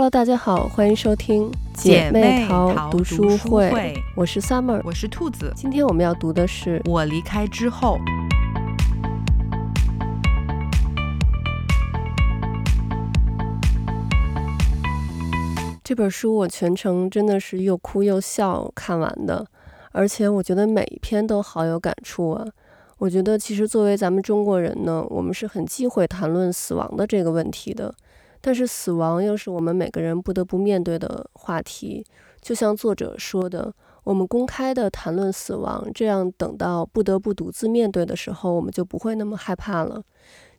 Hello，大家好，欢迎收听姐妹淘淘读书书会我是 Summer。我是兔子。今天我们要读的是我离开之后，这本书，我全程真的是又哭又笑看完的，而且我觉得每一篇都好有感触啊。我觉得其实作为咱们中国人呢，我们是很忌讳谈论死亡的这个问题的，但是死亡又是我们每个人不得不面对的话题。就像作者说的，我们公开的谈论死亡，这样等到不得不独自面对的时候，我们就不会那么害怕了。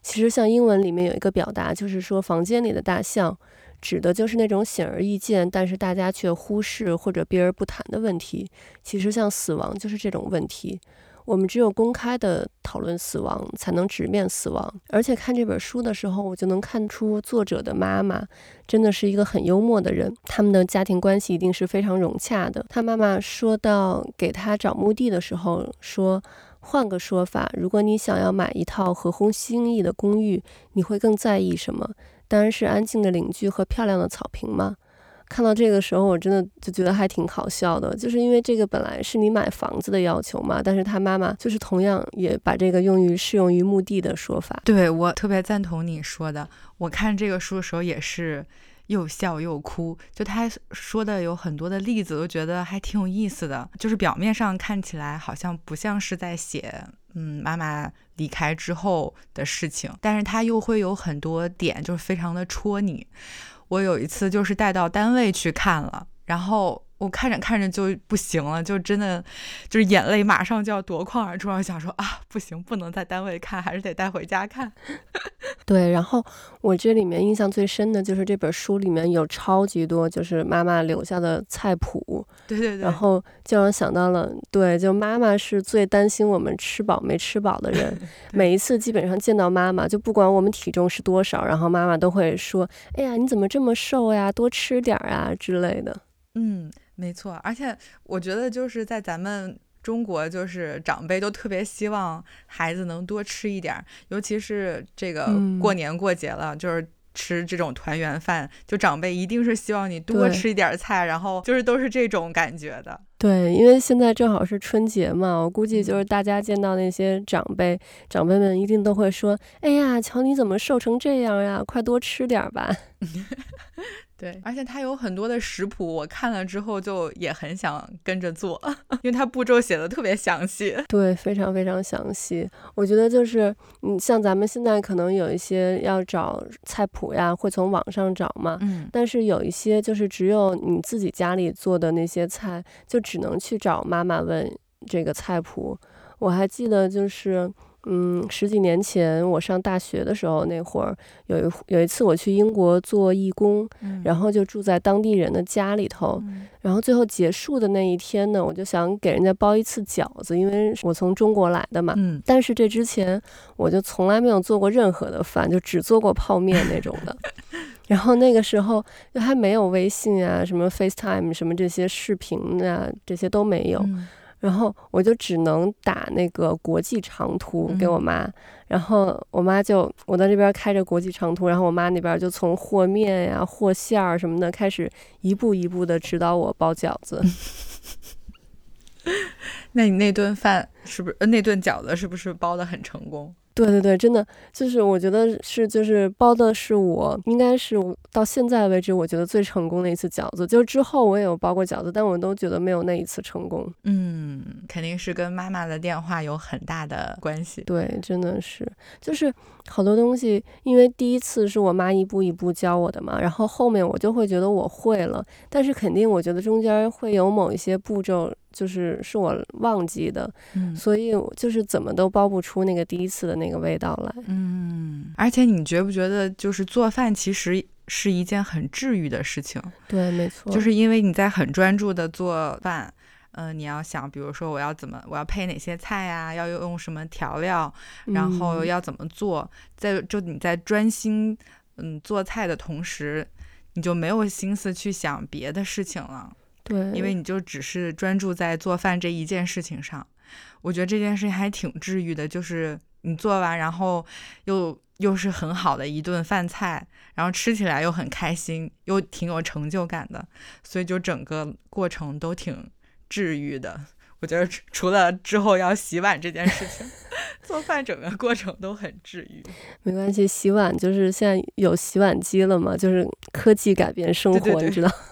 其实像英文里面有一个表达，就是说房间里的大象，指的就是那种显而易见，但是大家却忽视或者避而不谈的问题。其实像死亡就是这种问题。我们只有公开的讨论死亡，才能直面死亡。而且看这本书的时候，我就能看出作者的妈妈真的是一个很幽默的人，他们的家庭关系一定是非常融洽的。他妈妈说到给他找墓地的时候说。换个说法，如果你想要买一套合乎心意的公寓，你会更在意什么？当然是安静的邻居和漂亮的草坪嘛。看到这个时候，我真的就觉得还挺好笑的，就是因为这个本来是你买房子的要求嘛，但是他妈妈就是同样也把这个用于适用于墓地的说法。对我特别赞同你说的。我看这个书的时候也是又笑又哭，就他说的有很多的例子，我觉得还挺有意思的。就是表面上看起来好像不像是在写嗯妈妈离开之后的事情，但是他又会有很多点，就是非常的戳你。我有一次就是带到单位去看了，然后我看着看着就不行了，就真的就是眼泪马上就要夺眶而出，我想说啊，不行，不能在单位看，还是得带回家看。对，然后我这里面印象最深的就是这本书里面有超级多就是妈妈留下的菜谱，对对对，然后就让我想到了，对，就妈妈是最担心我们吃饱没吃饱的人。每一次基本上见到妈妈，就不管我们体重是多少，然后妈妈都会说：“哎呀，你怎么这么瘦呀？多吃点儿啊之类的。”嗯，没错，而且我觉得就是在咱们。中国就是长辈都特别希望孩子能多吃一点儿，尤其是这个过年过节了，就是吃这种团圆饭，就长辈一定是希望你多吃一点菜，然后就是都是这种感觉的。对，因为现在正好是春节嘛，我估计就是大家见到那些长辈，长辈们一定都会说：“哎呀，瞧你怎么瘦成这样呀，快多吃点吧。” 对，而且它有很多的食谱，我看了之后就也很想跟着做，因为它步骤写的特别详细。对，非常非常详细。我觉得就是，嗯，像咱们现在可能有一些要找菜谱呀，会从网上找嘛。嗯。但是有一些就是只有你自己家里做的那些菜，就只能去找妈妈问这个菜谱。我还记得就是。嗯，十几年前我上大学的时候，那会儿有一有一次我去英国做义工，然后就住在当地人的家里头，然后最后结束的那一天呢，我就想给人家包一次饺子，因为我从中国来的嘛。嗯。但是这之前我就从来没有做过任何的饭，就只做过泡面那种的。然后那个时候就还没有微信啊，什么 FaceTime 什么这些视频啊，这些都没有。然后我就只能打那个国际长途给我妈，然后我妈就我在这边开着国际长途，然后我妈那边就从和面呀、和馅儿什么的开始一步一步的指导我包饺子。那你那顿饭是不是？那顿饺子是不是包的很成功？对对对，真的就是我觉得是就是包的是我应该是到现在为止我觉得最成功的一次饺子。就是之后我也有包过饺子，但我都觉得没有那一次成功。嗯，肯定是跟妈妈的电话有很大的关系。对，真的是，就是好多东西，因为第一次是我妈一步一步教我的嘛，然后后面我就会觉得我会了，但是肯定我觉得中间会有某一些步骤。就是是我忘记的，所以就是怎么都包不出那个第一次的那个味道来。嗯，而且你觉不觉得，就是做饭其实是一件很治愈的事情？对，没错，就是因为你在很专注的做饭，嗯，你要想，比如说我要怎么，我要配哪些菜呀，要用什么调料，然后要怎么做，在就你在专心嗯做菜的同时，你就没有心思去想别的事情了。对，因为你就只是专注在做饭这一件事情上，我觉得这件事情还挺治愈的。就是你做完，然后又又是很好的一顿饭菜，然后吃起来又很开心，又挺有成就感的，所以就整个过程都挺治愈的。我觉得除了之后要洗碗这件事情，做饭整个过程都很治愈。没关系，洗碗就是现在有洗碗机了嘛，就是科技改变生活，你知道。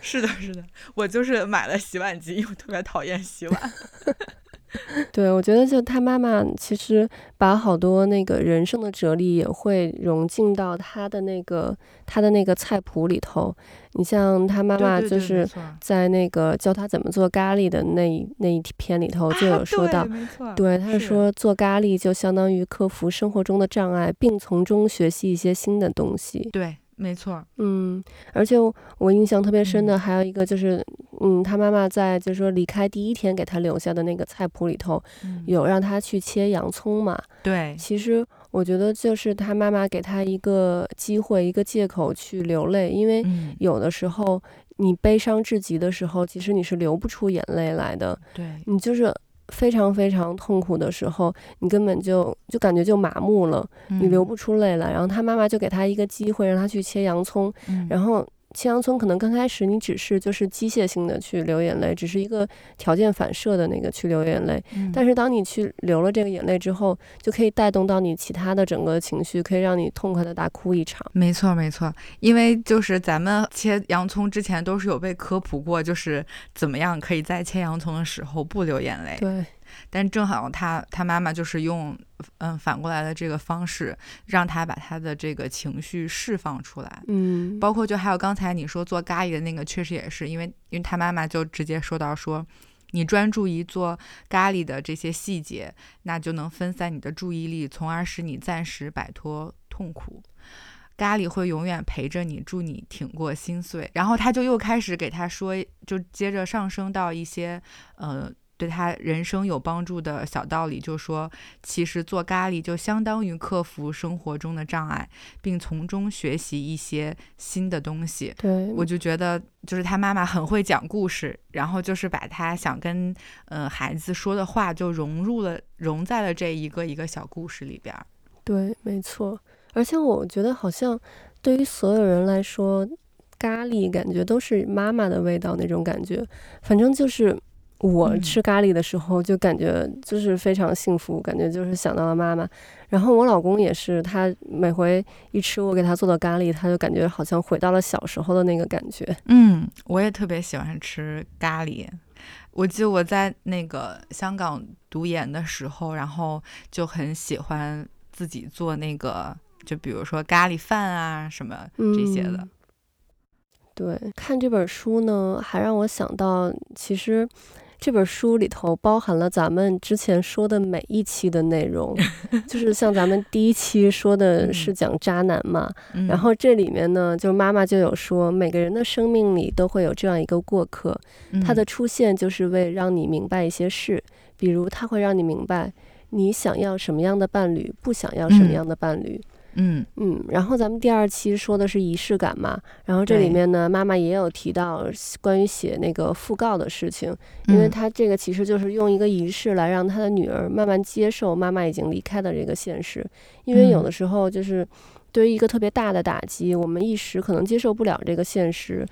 是的，是的，我就是买了洗碗机，因为特别讨厌洗碗。对，我觉得就他妈妈其实把好多那个人生的哲理也会融进到他的那个他的那个菜谱里头。你像他妈妈就是在那个教他怎么做咖喱的那那一篇里头就有说到，对，他说做咖喱就相当于克服生活中的障碍，并从中学习一些新的东西。对。没错，嗯，而且我印象特别深的还有一个就是，嗯，他妈妈在就是说离开第一天给他留下的那个菜谱里头，有让他去切洋葱嘛？对，其实我觉得就是他妈妈给他一个机会，一个借口去流泪，因为有的时候你悲伤至极的时候，其实你是流不出眼泪来的，对。你就是。非常非常痛苦的时候，你根本就就感觉就麻木了，你流不出泪来。然后他妈妈就给他一个机会，让他去切洋葱，然后。切洋葱可能刚开始你只是就是机械性的去流眼泪，只是一个条件反射的那个去流眼泪。但是当你去流了这个眼泪之后，就可以带动到你其他的整个情绪，可以让你痛快的大哭一场。没错没错，因为就是咱们切洋葱之前都是有被科普过，就是怎么样可以在切洋葱的时候不流眼泪。对。但正好他他妈妈就是用嗯反过来的这个方式，让他把他的这个情绪释放出来。嗯，包括就还有刚才你说做咖喱的那个，确实也是因为因为他妈妈就直接说到说，你专注于做咖喱的这些细节，那就能分散你的注意力，从而使你暂时摆脱痛苦。咖喱会永远陪着你，助你挺过心碎。然后他就又开始给他说，就接着上升到一些呃。对他人生有帮助的小道理，就说其实做咖喱就相当于克服生活中的障碍，并从中学习一些新的东西。对我就觉得，就是他妈妈很会讲故事，然后就是把他想跟嗯孩子说的话，就融入了融在了这一个一个小故事里边。对，没错。而且我觉得，好像对于所有人来说，咖喱感觉都是妈妈的味道那种感觉，反正就是。我吃咖喱的时候就感觉就是非常幸福，感觉就是想到了妈妈。然后我老公也是，他每回一吃我给他做的咖喱，他就感觉好像回到了小时候的那个感觉。嗯，我也特别喜欢吃咖喱。我记得我在那个香港读研的时候，然后就很喜欢自己做那个，就比如说咖喱饭啊什么这些的。对，看这本书呢，还让我想到其实。这本书里头包含了咱们之前说的每一期的内容，就是像咱们第一期说的是讲渣男嘛，然后这里面呢，就是妈妈就有说，每个人的生命里都会有这样一个过客，他的出现就是为让你明白一些事，比如他会让你明白你想要什么样的伴侣，不想要什么样的伴侣。嗯。嗯，然后咱们第二期说的是仪式感嘛，然后这里面呢，妈妈也有提到关于写那个讣告的事情，因为她这个其实就是用一个仪式来让她的女儿慢慢接受妈妈已经离开的这个现实，因为有的时候就是。对于一个特别大的打击，我们一时可能接受不了这个现实，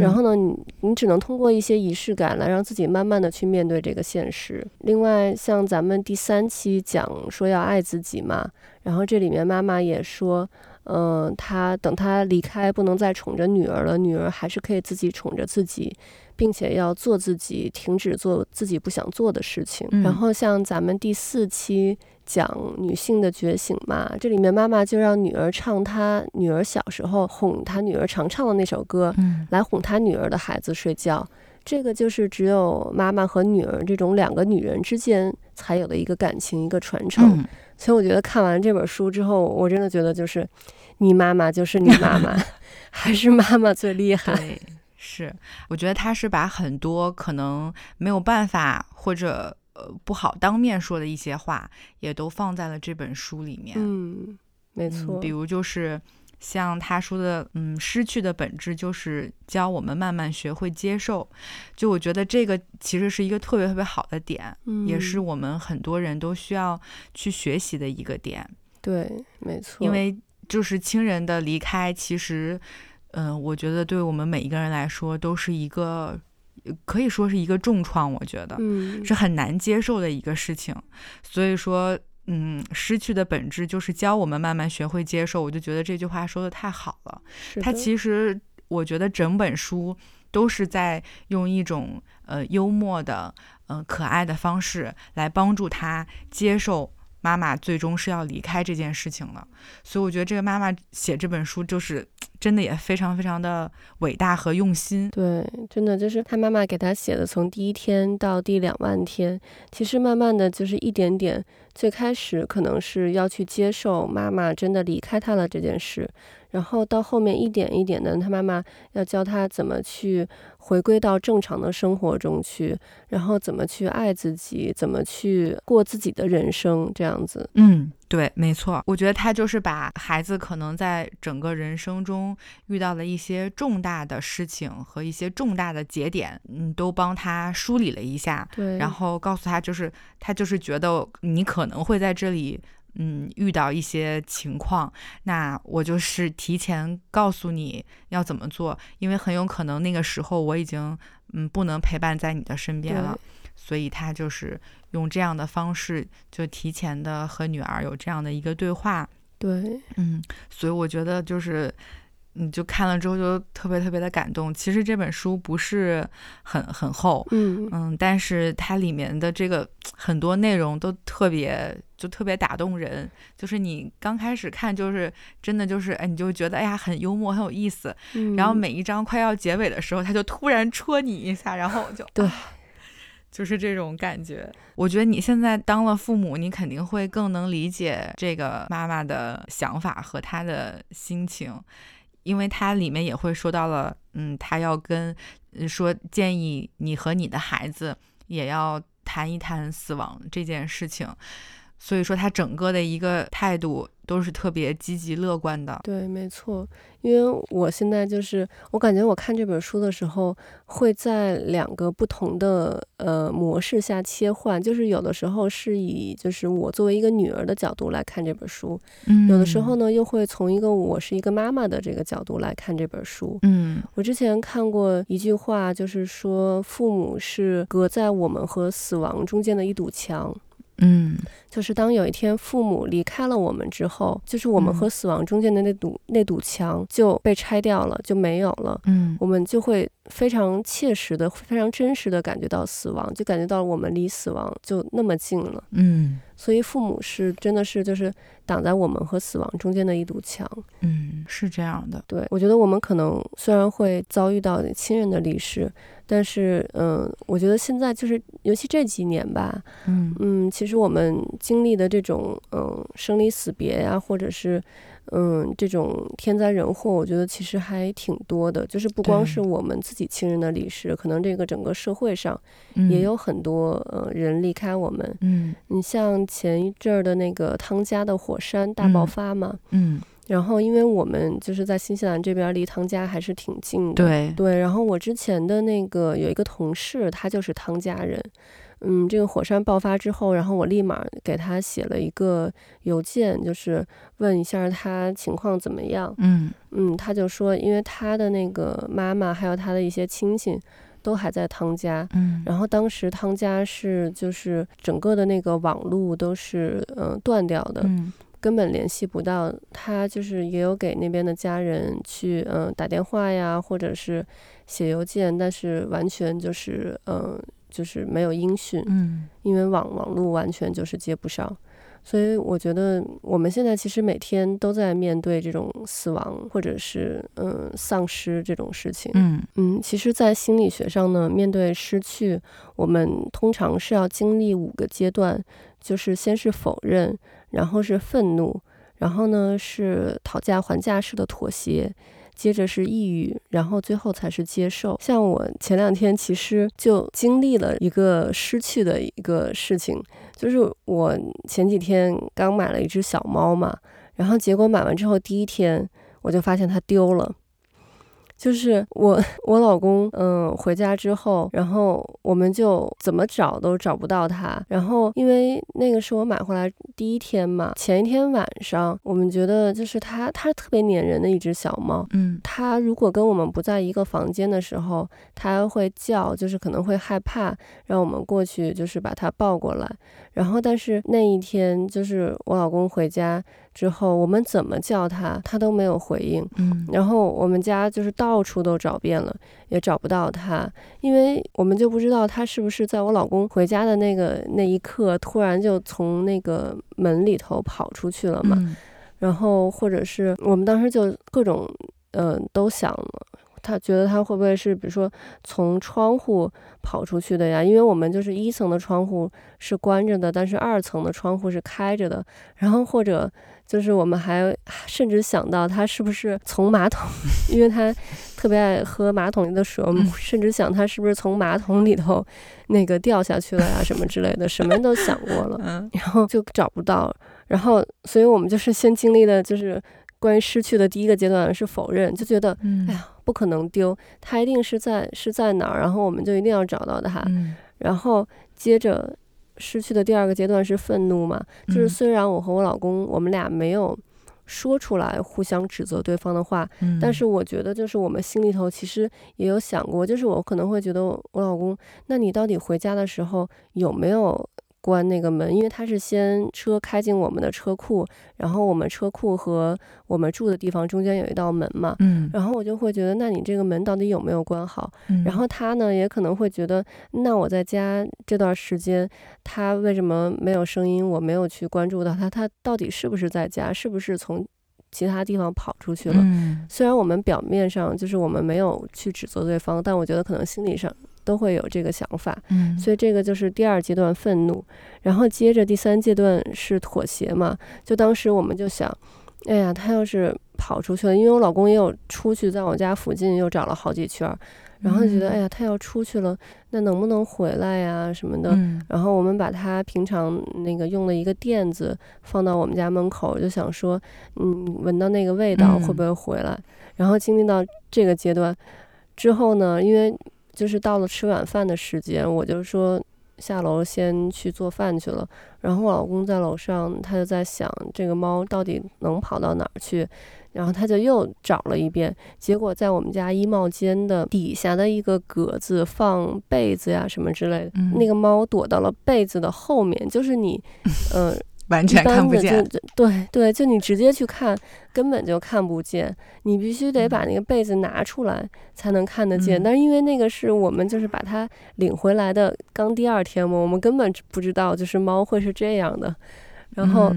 然后呢，你你只能通过一些仪式感来让自己慢慢的去面对这个现实。另外，像咱们第三期讲说要爱自己嘛，然后这里面妈妈也说，嗯，她等她离开不能再宠着女儿了，女儿还是可以自己宠着自己，并且要做自己，停止做自己不想做的事情。然后像咱们第四期。讲女性的觉醒嘛，这里面妈妈就让女儿唱她女儿小时候哄她女儿常唱的那首歌，来哄她女儿的孩子睡觉。这个就是只有妈妈和女儿这种两个女人之间才有的一个感情，一个传承。所以我觉得看完这本书之后，我真的觉得就是你妈妈就是你妈妈，还是妈妈最厉害。是，我觉得他是把很多可能没有办法或者。呃，不好当面说的一些话，也都放在了这本书里面。嗯，没错。比如就是像他说的，嗯，失去的本质就是教我们慢慢学会接受。就我觉得这个其实是一个特别特别好的点，也是我们很多人都需要去学习的一个点。对，没错。因为就是亲人的离开，其实，嗯，我觉得对我们每一个人来说都是一个。可以说是一个重创，我觉得，嗯，是很难接受的一个事情。所以说，嗯，失去的本质就是教我们慢慢学会接受。我就觉得这句话说的太好了。他其实，我觉得整本书都是在用一种呃幽默的、嗯可爱的方式来帮助他接受。妈妈最终是要离开这件事情了，所以我觉得这个妈妈写这本书就是真的也非常非常的伟大和用心。对，真的就是他妈妈给他写的，从第一天到第两万天，其实慢慢的就是一点点。最开始可能是要去接受妈妈真的离开他了这件事，然后到后面一点一点的，他妈妈要教他怎么去。回归到正常的生活中去，然后怎么去爱自己，怎么去过自己的人生，这样子。嗯，对，没错。我觉得他就是把孩子可能在整个人生中遇到了一些重大的事情和一些重大的节点，嗯，都帮他梳理了一下。对，然后告诉他，就是他就是觉得你可能会在这里。嗯，遇到一些情况，那我就是提前告诉你要怎么做，因为很有可能那个时候我已经嗯不能陪伴在你的身边了，所以他就是用这样的方式，就提前的和女儿有这样的一个对话。对，嗯，所以我觉得就是。你就看了之后就特别特别的感动。其实这本书不是很很厚，嗯嗯，但是它里面的这个很多内容都特别就特别打动人。就是你刚开始看，就是真的就是哎，你就觉得哎呀很幽默很有意思。然后每一章快要结尾的时候，他就突然戳你一下，然后就对，就是这种感觉。我觉得你现在当了父母，你肯定会更能理解这个妈妈的想法和她的心情。因为他里面也会说到了，嗯，他要跟说建议你和你的孩子也要谈一谈死亡这件事情，所以说他整个的一个态度。都是特别积极乐观的，对，没错。因为我现在就是，我感觉我看这本书的时候，会在两个不同的呃模式下切换。就是有的时候是以就是我作为一个女儿的角度来看这本书，嗯，有的时候呢又会从一个我是一个妈妈的这个角度来看这本书，嗯。我之前看过一句话，就是说父母是隔在我们和死亡中间的一堵墙。嗯，就是当有一天父母离开了我们之后，就是我们和死亡中间的那堵那堵墙就被拆掉了，就没有了。嗯，我们就会非常切实的、非常真实的感觉到死亡，就感觉到我们离死亡就那么近了。嗯。所以父母是真的是就是挡在我们和死亡中间的一堵墙，嗯，是这样的。对，我觉得我们可能虽然会遭遇到亲人的离世，但是嗯，我觉得现在就是尤其这几年吧，嗯嗯，其实我们经历的这种嗯生离死别呀，或者是。嗯，这种天灾人祸，我觉得其实还挺多的。就是不光是我们自己亲人的离世，可能这个整个社会上也有很多呃人离开我们。嗯，你像前一阵儿的那个汤加的火山大爆发嘛，嗯，然后因为我们就是在新西兰这边，离汤加还是挺近的。对对，然后我之前的那个有一个同事，他就是汤加人。嗯，这个火山爆发之后，然后我立马给他写了一个邮件，就是问一下他情况怎么样。嗯嗯，他就说，因为他的那个妈妈还有他的一些亲戚都还在汤家。嗯，然后当时汤家是就是整个的那个网络都是嗯断掉的，根本联系不到。他就是也有给那边的家人去嗯打电话呀，或者是写邮件，但是完全就是嗯。就是没有音讯，嗯，因为网网络完全就是接不上，所以我觉得我们现在其实每天都在面对这种死亡或者是嗯丧失这种事情，嗯嗯，其实，在心理学上呢，面对失去，我们通常是要经历五个阶段，就是先是否认，然后是愤怒，然后呢是讨价还价式的妥协。接着是抑郁，然后最后才是接受。像我前两天其实就经历了一个失去的一个事情，就是我前几天刚买了一只小猫嘛，然后结果买完之后第一天我就发现它丢了，就是我我老公，嗯，回家之后，然后我们就怎么找都找不到他。然后因为那个是我买回来第一天嘛，前一天晚上，我们觉得就是它，它特别粘人的一只小猫。嗯，它如果跟我们不在一个房间的时候，它会叫，就是可能会害怕，让我们过去就是把它抱过来。然后但是那一天就是我老公回家。之后我们怎么叫他，他都没有回应。嗯，然后我们家就是到处都找遍了，也找不到他，因为我们就不知道他是不是在我老公回家的那个那一刻，突然就从那个门里头跑出去了嘛。然后或者是我们当时就各种嗯都想了。他觉得他会不会是，比如说从窗户跑出去的呀？因为我们就是一层的窗户是关着的，但是二层的窗户是开着的。然后或者就是我们还甚至想到他是不是从马桶，因为他特别爱喝马桶里的水，我们甚至想他是不是从马桶里头那个掉下去了呀，什么之类的，什么都想过了。然后就找不到，然后所以我们就是先经历的就是关于失去的第一个阶段是否认，就觉得哎呀。不可能丢，他一定是在是在哪儿，然后我们就一定要找到他。然后接着失去的第二个阶段是愤怒嘛，就是虽然我和我老公我们俩没有说出来互相指责对方的话，但是我觉得就是我们心里头其实也有想过，就是我可能会觉得我老公，那你到底回家的时候有没有？关那个门，因为他是先车开进我们的车库，然后我们车库和我们住的地方中间有一道门嘛，嗯，然后我就会觉得，那你这个门到底有没有关好？然后他呢也可能会觉得，那我在家这段时间，他为什么没有声音？我没有去关注到他，他到底是不是在家？是不是从其他地方跑出去了？虽然我们表面上就是我们没有去指责对方，但我觉得可能心理上。都会有这个想法，嗯，所以这个就是第二阶段愤怒，然后接着第三阶段是妥协嘛。就当时我们就想，哎呀，他要是跑出去了，因为我老公也有出去，在我家附近又找了好几圈，然后觉得，哎呀，他要出去了，那能不能回来呀什么的？然后我们把他平常那个用的一个垫子放到我们家门口，就想说，嗯，闻到那个味道会不会回来？然后经历到这个阶段之后呢，因为。就是到了吃晚饭的时间，我就说下楼先去做饭去了。然后我老公在楼上，他就在想这个猫到底能跑到哪儿去。然后他就又找了一遍，结果在我们家衣帽间的底下的一个格子放被子呀什么之类的，那个猫躲到了被子的后面，就是你，呃。完全看不见，对对，就你直接去看，根本就看不见。你必须得把那个被子拿出来才能看得见。但是因为那个是我们就是把它领回来的，刚第二天嘛，我们根本不知道就是猫会是这样的。然后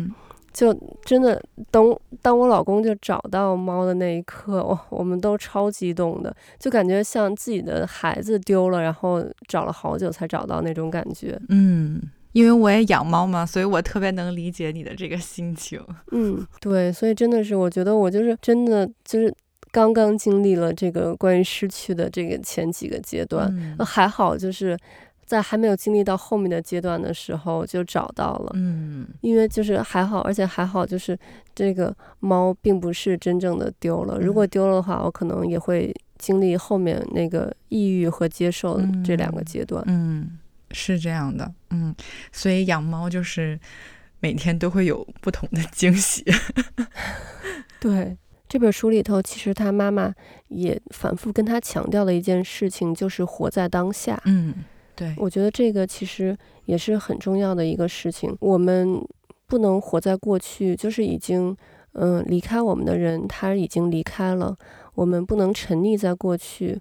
就真的等当我老公就找到猫的那一刻，哇，我们都超激动的，就感觉像自己的孩子丢了，然后找了好久才找到那种感觉。嗯。因为我也养猫嘛，所以我特别能理解你的这个心情。嗯，对，所以真的是，我觉得我就是真的就是刚刚经历了这个关于失去的这个前几个阶段，还好就是在还没有经历到后面的阶段的时候就找到了。嗯，因为就是还好，而且还好就是这个猫并不是真正的丢了，如果丢了的话，我可能也会经历后面那个抑郁和接受这两个阶段。嗯。是这样的，嗯，所以养猫就是每天都会有不同的惊喜。对这本书里头，其实他妈妈也反复跟他强调的一件事情，就是活在当下。嗯，对，我觉得这个其实也是很重要的一个事情。我们不能活在过去，就是已经嗯离开我们的人，他已经离开了。我们不能沉溺在过去，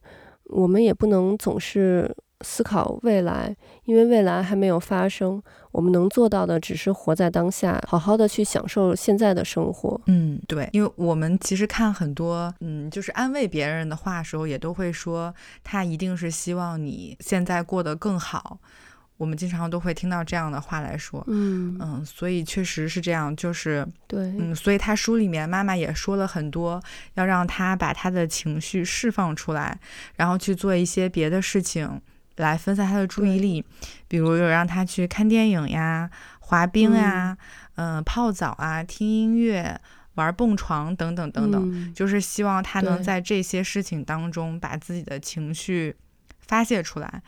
我们也不能总是。思考未来，因为未来还没有发生，我们能做到的只是活在当下，好好的去享受现在的生活。嗯，对，因为我们其实看很多，嗯，就是安慰别人的话时候，也都会说他一定是希望你现在过得更好。我们经常都会听到这样的话来说，嗯嗯，所以确实是这样，就是对，嗯，所以他书里面妈妈也说了很多，要让他把他的情绪释放出来，然后去做一些别的事情。来分散他的注意力，比如有让他去看电影呀、滑冰呀、嗯、泡澡啊、听音乐，玩蹦床等等等等，嗯。就是希望他能在这些事情当中把自己的情绪发泄出来，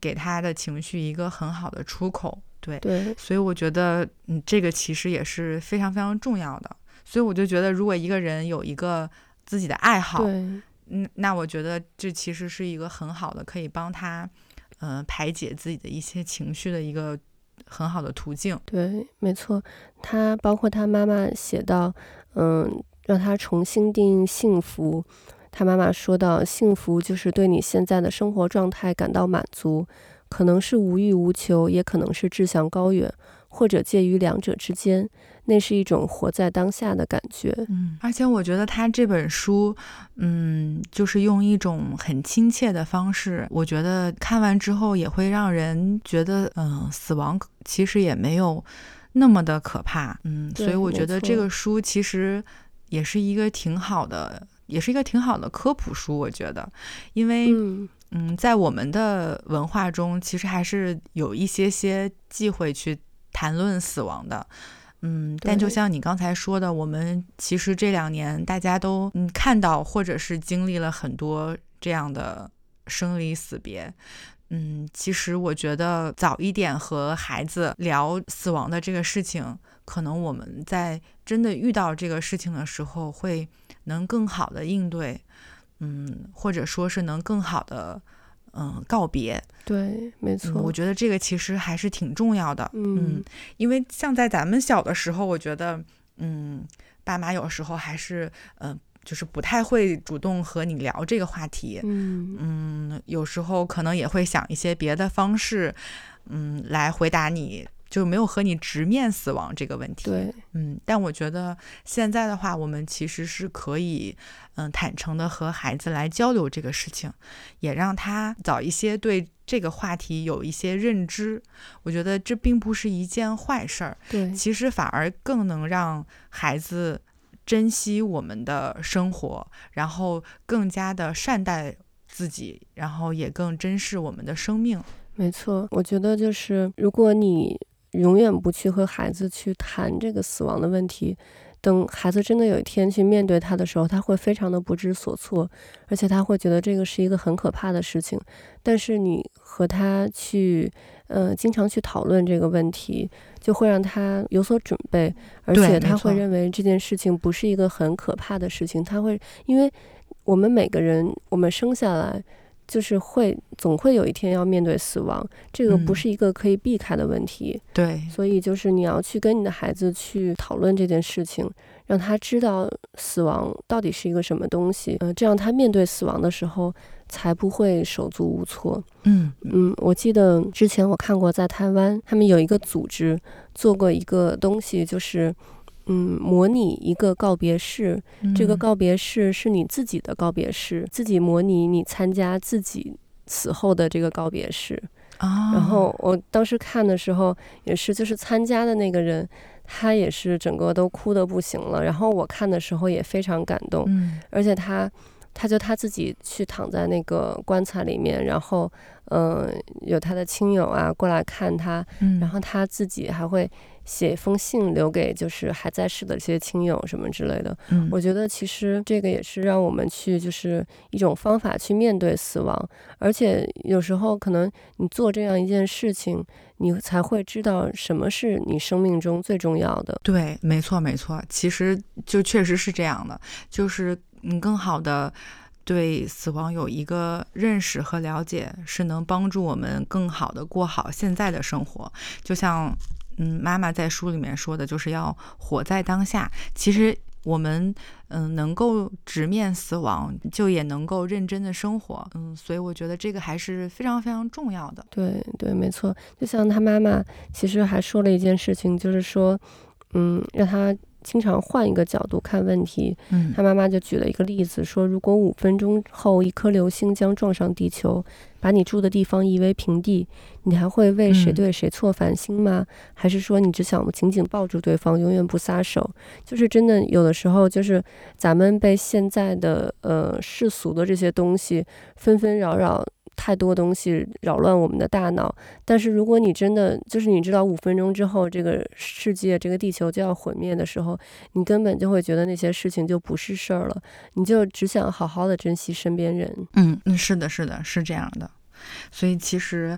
给他的情绪一个很好的出口。对，对，所以我觉得，嗯，这个其实也是非常非常重要的。所以我就觉得，如果一个人有一个自己的爱好，嗯，那我觉得这其实是一个很好的，可以帮他，嗯，排解自己的一些情绪的一个很好的途径。对，没错。他包括他妈妈写到，嗯，让他重新定义幸福。他妈妈说到，幸福就是对你现在的生活状态感到满足，可能是无欲无求，也可能是志向高远，或者介于两者之间。那是一种活在当下的感觉。嗯，而且我觉得他这本书，嗯，就是用一种很亲切的方式，我觉得看完之后也会让人觉得，嗯，死亡其实也没有那么的可怕。嗯，所以我觉得这个书其实也是一个挺好的，也是一个挺好的科普书。我觉得，因为嗯，嗯，在我们的文化中，其实还是有一些些忌讳去谈论死亡的。嗯，但就像你刚才说的，我们其实这两年大家都嗯看到或者是经历了很多这样的生离死别。嗯，其实我觉得早一点和孩子聊死亡的这个事情，可能我们在真的遇到这个事情的时候，会能更好的应对，嗯，或者说是能更好的嗯告别。对，没嗯，错。我觉得这个其实还是挺重要的。嗯，因为像在咱们小的时候，我觉得，嗯，爸妈有时候还是，呃，就是不太会主动和你聊这个话题。嗯，嗯，有时候可能也会想一些别的方式，嗯，来回答你，就没有和你直面死亡这个问题。对，嗯，但我觉得现在的话，我们其实是可以，嗯，坦诚的和孩子来交流这个事情，也让他早一些对这个话题有一些认知。我觉得这并不是一件坏事儿，对，其实反而更能让孩子珍惜我们的生活，然后更加的善待自己，然后也更珍视我们的生命。没错。我觉得就是，如果你永远不去和孩子去谈这个死亡的问题，等孩子真的有一天去面对他的时候，他会非常的不知所措，而且他会觉得这个是一个很可怕的事情。但是你和他去，呃，经常去讨论这个问题，就会让他有所准备，而且他会认为这件事情不是一个很可怕的事情。他会，因为我们每个人，我们生下来。就是会总会有一天要面对死亡，这个不嗯是一个可以避开的问题。对，所以就是你要去跟你的孩子去讨论这件事情，让他知道死亡到底是一个什么东西，呃，这样他面对死亡的时候才不会手足无措。嗯嗯，我记得之前我看过，在台湾他们有一个组织做过一个东西，就是嗯，模拟一个告别式，这个嗯告别式是你自己的告别式，自己模拟你参加自己死后的这个告别式。啊，然后我当时看的时候也是，就是参加的那个人，他也是整个都哭得不行了。然后我看的时候也非常感动，嗯而且他，他就他自己去躺在那个棺材里面，然后，嗯、有他的亲友啊过来看他，嗯，然后他自己还会写一封信留给就是还在世的这些亲友什么之类的。嗯我觉得其实这个也是让我们去就是一种方法去面对死亡，而且有时候可能你做这样一件事情，你才会知道什么是你生命中最重要的。对，没错没错，其实就确实是这样的，就是嗯，更好的对死亡有一个认识和了解，是能帮助我们更好的过好现在的生活。就像嗯，妈妈在书里面说的，就是要活在当下。其实我们嗯能够直面死亡，就也能够认真的生活。嗯，所以我觉得这个还是非常非常重要的。对对，没错。就像他妈妈其实还说了一件事情，就是说，嗯，让他经常换一个角度看问题。嗯他妈妈就举了一个例子，说如果五分钟后一颗流星将撞上地球，把你住的地方夷为平地，你还会为谁嗯对谁错烦心吗？还是说你只想紧紧抱住对方，永远不撒手？就是真的，有的时候就是咱们被现在的呃世俗的这些东西纷纷扰扰太多东西扰乱我们的大脑。但是如果你真的就是你知道五分钟之后这个世界这个地球就要毁灭的时候，你根本就会觉得那些事情就不是事儿了，你就只想好好的珍惜身边人。嗯嗯，是的，是的，是这样的。所以其实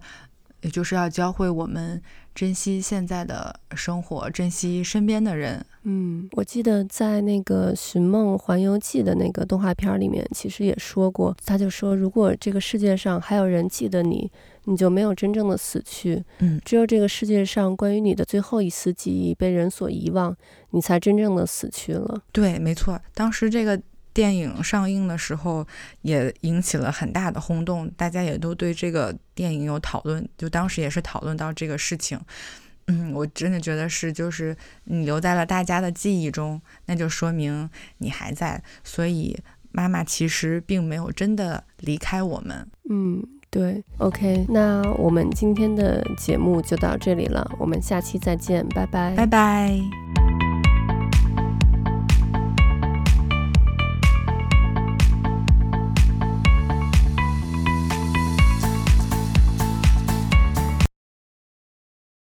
也就是要教会我们。珍惜现在的生活，珍惜身边的人。嗯，我记得在那个《寻梦环游记》的那个动画片里面，其实也说过，他就说，如果这个世界上还有人记得你，你就没有真正的死去。嗯，只有这个世界上关于你的最后一丝记忆被人所遗忘，你才真正的死去了。对，没错，当时这个。电影上映的时候也引起了很大的轰动，大家也都对这个电影有讨论，就当时也是讨论到这个事情。嗯，我真的觉得是，就是你留在了大家的记忆中，那就说明你还在，所以妈妈其实并没有真的离开我们。嗯，对，OK，那我们今天的节目就到这里了，我们下期再见，拜拜，拜拜。